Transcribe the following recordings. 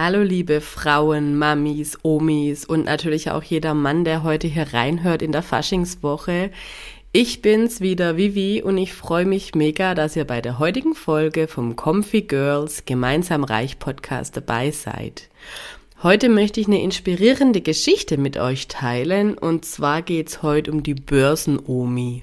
Hallo liebe Frauen, Mamis, Omis und natürlich auch jeder Mann, der heute hier reinhört in der Faschingswoche. Ich bin's wieder, Vivi, und ich freue mich mega, dass ihr bei der heutigen Folge vom Comfy Girls Gemeinsam Reich Podcast dabei seid. Heute möchte ich eine inspirierende Geschichte mit euch teilen und zwar geht's heute um die Börsen-Omi.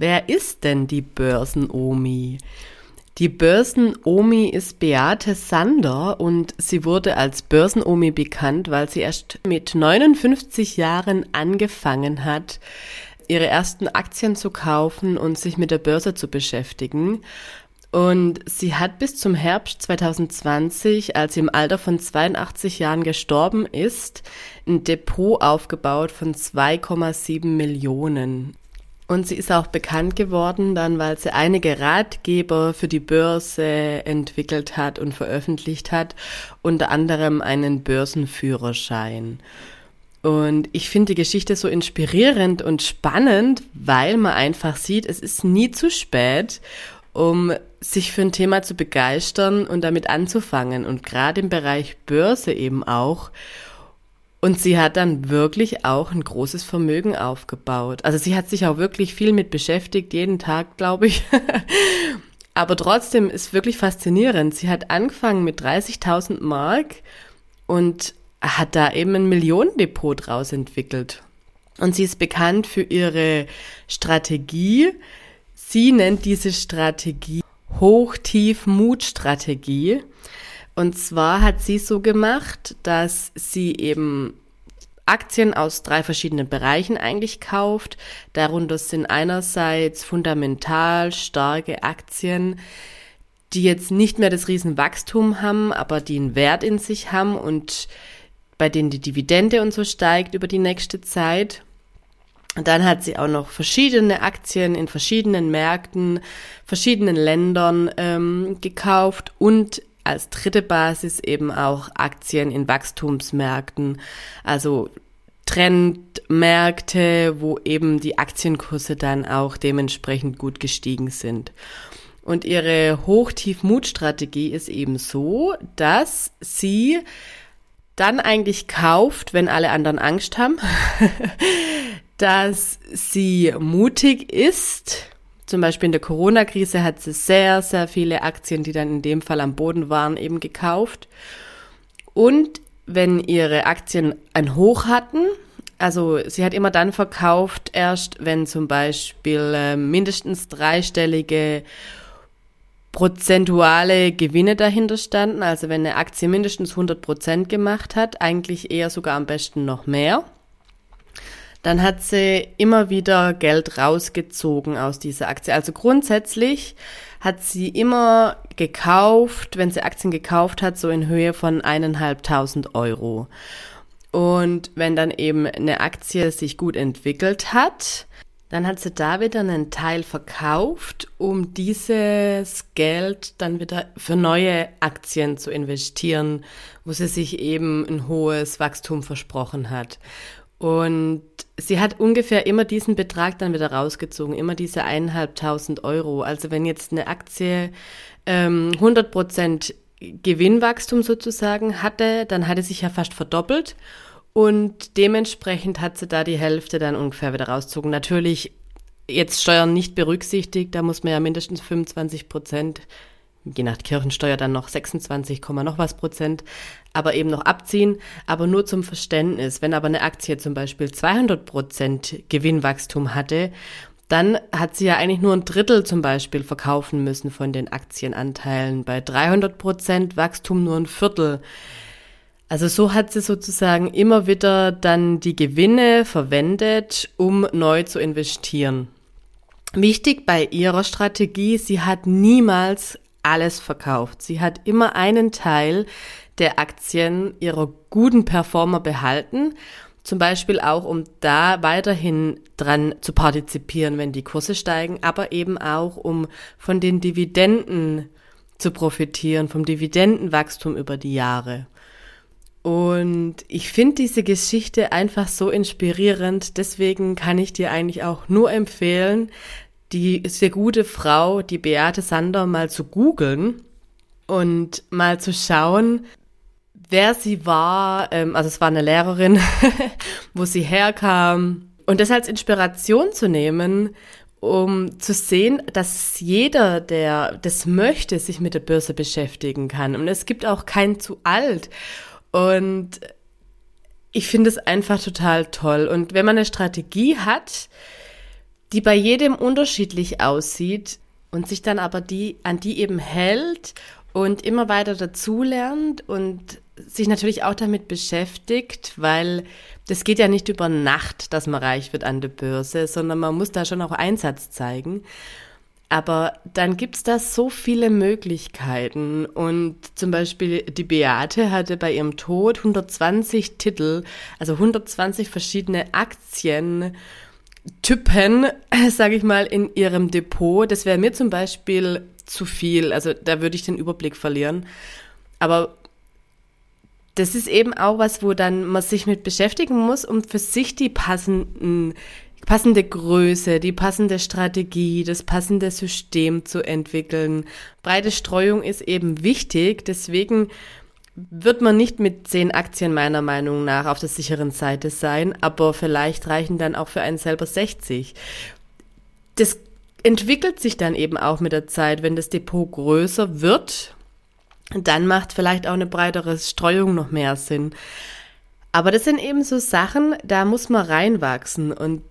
Wer ist denn die Börsen-Omi? Die Börsen-Omi ist Beate Sander und sie wurde als Börsen-Omi bekannt, weil sie erst mit 59 Jahren angefangen hat, ihre ersten Aktien zu kaufen und sich mit der Börse zu beschäftigen. Und sie hat bis zum Herbst 2020, als sie im Alter von 82 Jahren gestorben ist, ein Depot aufgebaut von 2,7 Millionen. Und sie ist auch bekannt geworden dann, weil sie einige Ratgeber für die Börse entwickelt hat und veröffentlicht hat, unter anderem einen Börsenführerschein. Und ich finde die Geschichte so inspirierend und spannend, weil man einfach sieht, es ist nie zu spät, um sich für ein Thema zu begeistern und damit anzufangen. Und gerade im Bereich Börse eben auch. Und sie hat dann wirklich auch ein großes Vermögen aufgebaut. Also sie hat sich auch wirklich viel mit beschäftigt, jeden Tag, glaube ich. Aber trotzdem ist wirklich faszinierend. Sie hat angefangen mit 30.000 Mark und hat da eben ein Millionendepot draus entwickelt. Und sie ist bekannt für ihre Strategie. Sie nennt diese Strategie Hoch-Tief-Mut-Strategie. Und zwar hat sie so gemacht, dass sie eben Aktien aus drei verschiedenen Bereichen eigentlich kauft. Darunter sind einerseits fundamental starke Aktien, die jetzt nicht mehr das Riesenwachstum haben, aber die einen Wert in sich haben und bei denen die Dividende und so steigt über die nächste Zeit. Und dann hat sie auch noch verschiedene Aktien in verschiedenen Märkten, verschiedenen Ländern ähm, gekauft und als dritte Basis eben auch Aktien in Wachstumsmärkten, also Trendmärkte, wo eben die Aktienkurse dann auch dementsprechend gut gestiegen sind. Und ihre Hoch-Tief-Mut-Strategie ist eben so, dass sie dann eigentlich kauft, wenn alle anderen Angst haben, dass sie mutig ist, zum Beispiel in der Corona-Krise hat sie sehr, sehr viele Aktien, die dann in dem Fall am Boden waren, eben gekauft. Und wenn ihre Aktien ein Hoch hatten, also sie hat immer dann verkauft, erst wenn zum Beispiel äh, mindestens dreistellige prozentuale Gewinne dahinter standen, also wenn eine Aktie mindestens 100 Prozent gemacht hat, eigentlich eher sogar am besten noch mehr dann hat sie immer wieder Geld rausgezogen aus dieser Aktie. Also grundsätzlich hat sie immer gekauft, wenn sie Aktien gekauft hat, so in Höhe von eineinhalbtausend Euro. Und wenn dann eben eine Aktie sich gut entwickelt hat, dann hat sie da wieder einen Teil verkauft, um dieses Geld dann wieder für neue Aktien zu investieren, wo sie sich eben ein hohes Wachstum versprochen hat. Und sie hat ungefähr immer diesen Betrag dann wieder rausgezogen, immer diese eineinhalbtausend Euro. Also wenn jetzt eine Aktie ähm, 100 Prozent Gewinnwachstum sozusagen hatte, dann hatte sich ja fast verdoppelt. Und dementsprechend hat sie da die Hälfte dann ungefähr wieder rausgezogen. Natürlich jetzt Steuern nicht berücksichtigt, da muss man ja mindestens 25 Prozent je nach Kirchensteuer dann noch 26, noch was Prozent, aber eben noch abziehen. Aber nur zum Verständnis, wenn aber eine Aktie zum Beispiel 200 Prozent Gewinnwachstum hatte, dann hat sie ja eigentlich nur ein Drittel zum Beispiel verkaufen müssen von den Aktienanteilen. Bei 300 Prozent Wachstum nur ein Viertel. Also so hat sie sozusagen immer wieder dann die Gewinne verwendet, um neu zu investieren. Wichtig bei ihrer Strategie, sie hat niemals alles verkauft. Sie hat immer einen Teil der Aktien ihrer guten Performer behalten. Zum Beispiel auch, um da weiterhin dran zu partizipieren, wenn die Kurse steigen, aber eben auch, um von den Dividenden zu profitieren, vom Dividendenwachstum über die Jahre. Und ich finde diese Geschichte einfach so inspirierend. Deswegen kann ich dir eigentlich auch nur empfehlen, die sehr gute Frau, die Beate Sander, mal zu googeln und mal zu schauen, wer sie war. Ähm, also es war eine Lehrerin, wo sie herkam. Und das als Inspiration zu nehmen, um zu sehen, dass jeder, der das möchte, sich mit der Börse beschäftigen kann. Und es gibt auch kein zu alt. Und ich finde es einfach total toll. Und wenn man eine Strategie hat, die bei jedem unterschiedlich aussieht und sich dann aber die, an die eben hält und immer weiter dazulernt und sich natürlich auch damit beschäftigt, weil das geht ja nicht über Nacht, dass man reich wird an der Börse, sondern man muss da schon auch Einsatz zeigen. Aber dann gibt's da so viele Möglichkeiten. Und zum Beispiel die Beate hatte bei ihrem Tod 120 Titel, also 120 verschiedene Aktientypen, sage ich mal, in ihrem Depot. Das wäre mir zum Beispiel zu viel. Also da würde ich den Überblick verlieren. Aber das ist eben auch was, wo dann man sich mit beschäftigen muss, um für sich die passenden passende Größe, die passende Strategie, das passende System zu entwickeln. Breite Streuung ist eben wichtig, deswegen wird man nicht mit zehn Aktien meiner Meinung nach auf der sicheren Seite sein, aber vielleicht reichen dann auch für einen selber 60. Das entwickelt sich dann eben auch mit der Zeit, wenn das Depot größer wird, dann macht vielleicht auch eine breitere Streuung noch mehr Sinn. Aber das sind eben so Sachen, da muss man reinwachsen und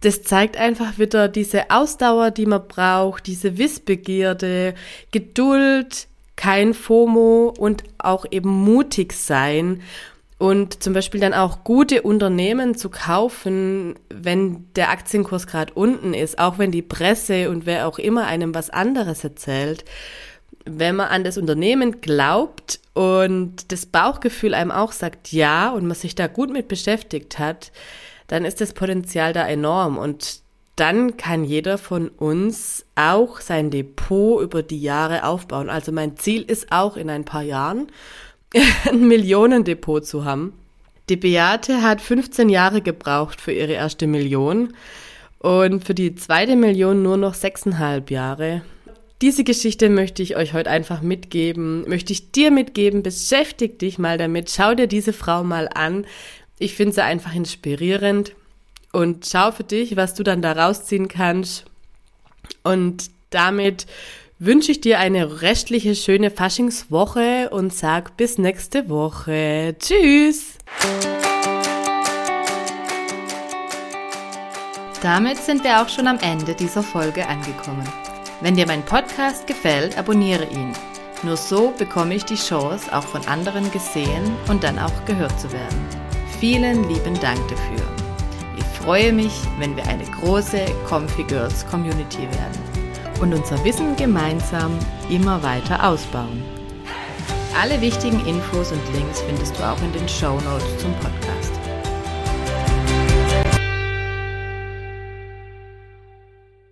das zeigt einfach wieder diese Ausdauer, die man braucht, diese Wissbegierde, Geduld, kein FOMO und auch eben mutig sein und zum Beispiel dann auch gute Unternehmen zu kaufen, wenn der Aktienkurs gerade unten ist, auch wenn die Presse und wer auch immer einem was anderes erzählt. Wenn man an das Unternehmen glaubt und das Bauchgefühl einem auch sagt ja und man sich da gut mit beschäftigt hat, dann ist das Potenzial da enorm und dann kann jeder von uns auch sein Depot über die Jahre aufbauen. Also mein Ziel ist auch in ein paar Jahren ein Millionendepot zu haben. Die Beate hat 15 Jahre gebraucht für ihre erste Million und für die zweite Million nur noch sechseinhalb Jahre. Diese Geschichte möchte ich euch heute einfach mitgeben, möchte ich dir mitgeben. Beschäftig dich mal damit, schau dir diese Frau mal an. Ich finde sie einfach inspirierend und schau für dich, was du dann da rausziehen kannst. Und damit wünsche ich dir eine restliche schöne Faschingswoche und sag bis nächste Woche. Tschüss! Damit sind wir auch schon am Ende dieser Folge angekommen. Wenn dir mein Podcast gefällt, abonniere ihn. Nur so bekomme ich die Chance, auch von anderen gesehen und dann auch gehört zu werden. Vielen lieben Dank dafür. Ich freue mich, wenn wir eine große Comfy Girls Community werden und unser Wissen gemeinsam immer weiter ausbauen. Alle wichtigen Infos und Links findest du auch in den Show Notes zum Podcast.